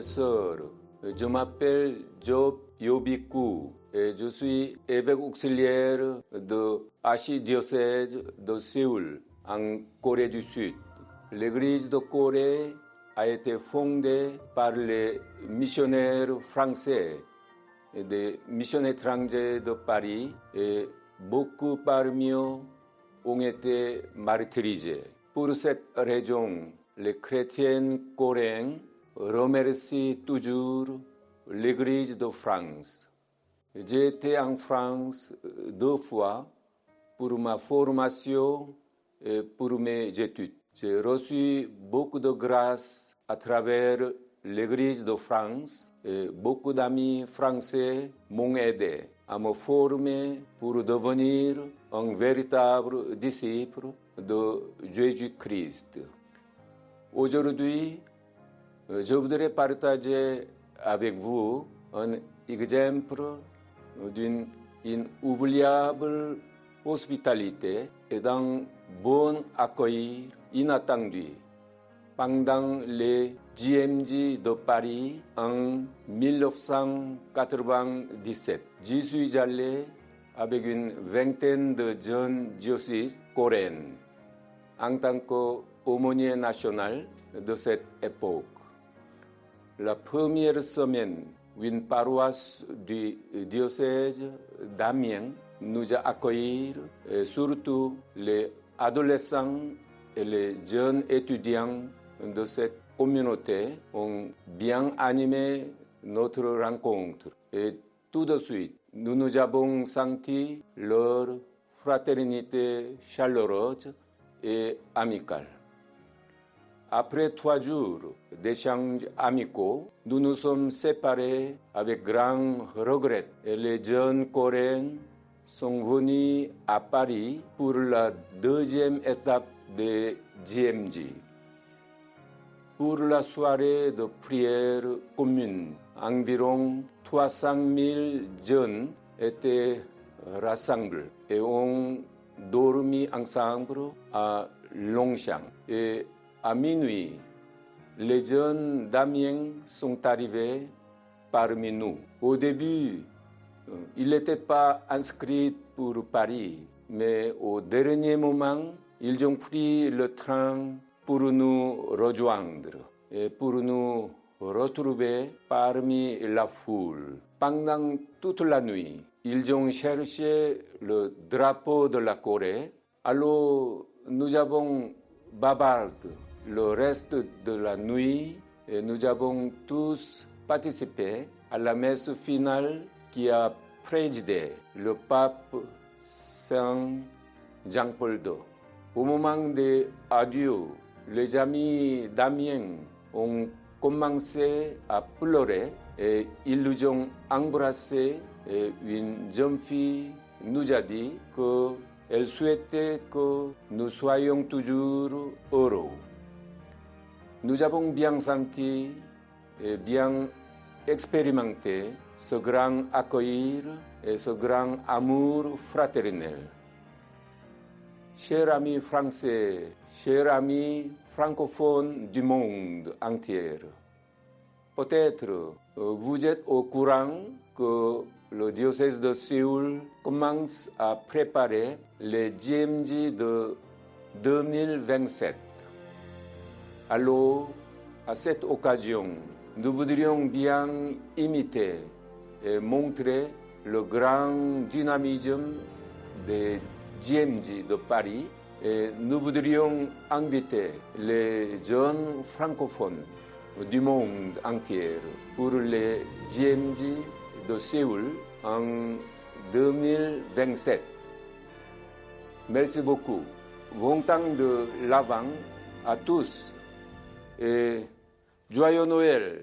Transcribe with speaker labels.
Speaker 1: sœurs, je m'appelle Job Yobiku et je suis évêque auxiliaire de l'archidiocèse de Séoul, en Corée du Sud. L'église de Corée a été fondée par les missionnaires français et des missionnaires étrangers de Paris et beaucoup parmi eux ont été martyrisés. Pour cette raison, les chrétiens coréens remercient toujours l'Église de France. J'ai été en France deux fois pour ma formation et pour mes études. J'ai reçu beaucoup de grâce à travers l'Église de France et beaucoup d'amis français m'ont aidé à me former pour devenir un véritable disciple de Jésus-Christ. Aujourd'hui, je voudrais partager avec vous un exemple d'une inoubliable hospitalité et d'un bon accueil inattendu pendant les GMG de Paris en 1997. J'y suis allé avec une vingtaine de jeunes diocèses coréennes en tant qu'aumônier national de cette époque. La première semaine, une paroisse du diocèse d'Amiens nous a accueillis, et surtout les adolescents et les jeunes étudiants de cette communauté ont bien animé notre rencontre. Et tout de suite, nous nous avons senti leur fraternité chaleureuse amicale. Après trois jours d'échanges amicaux, nous nous sommes séparés avec grand regret et les jeunes Coréens sont venus à Paris pour la deuxième étape de GMG. Pour la soirée de prière commune, environ 300 000 jeunes étaient rassemblés et ont dormi ensemble à Longchamp. Et à minuit, les jeunes d'Amiens sont arrivés parmi nous. Au début, ils n'étaient pas inscrits pour Paris, mais au dernier moment, ils ont pris le train pour nous rejoindre et pour nous retrouver parmi la foule. Pendant toute la nuit, ils ont cherché le drapeau de la Corée. Alors, nous avons bavardé le reste de la nuit et nous avons tous participé à la messe finale qui a présidé le pape Saint Jean-Paul II. Au moment de adieu, les amis d'Amiens ont commencé à pleurer et ils embrassés et une jeune fille nous a dit qu'elle souhaitait que nous soyons toujours heureux. Nous avons bien senti et bien expérimenté ce grand accueil et ce grand amour fraternel. Chers amis français, chers amis francophones du monde entier, peut-être vous êtes au courant que le diocèse de Séoul commence à préparer les GMG de 2027. Alors, à cette occasion, nous voudrions bien imiter et montrer le grand dynamisme des GMG de Paris nous voudrions inviter les jeunes francophones du monde entier pour les GMG de Séoul en 2027. Merci beaucoup. Bon temps de l'avant à tous et joyeux Noël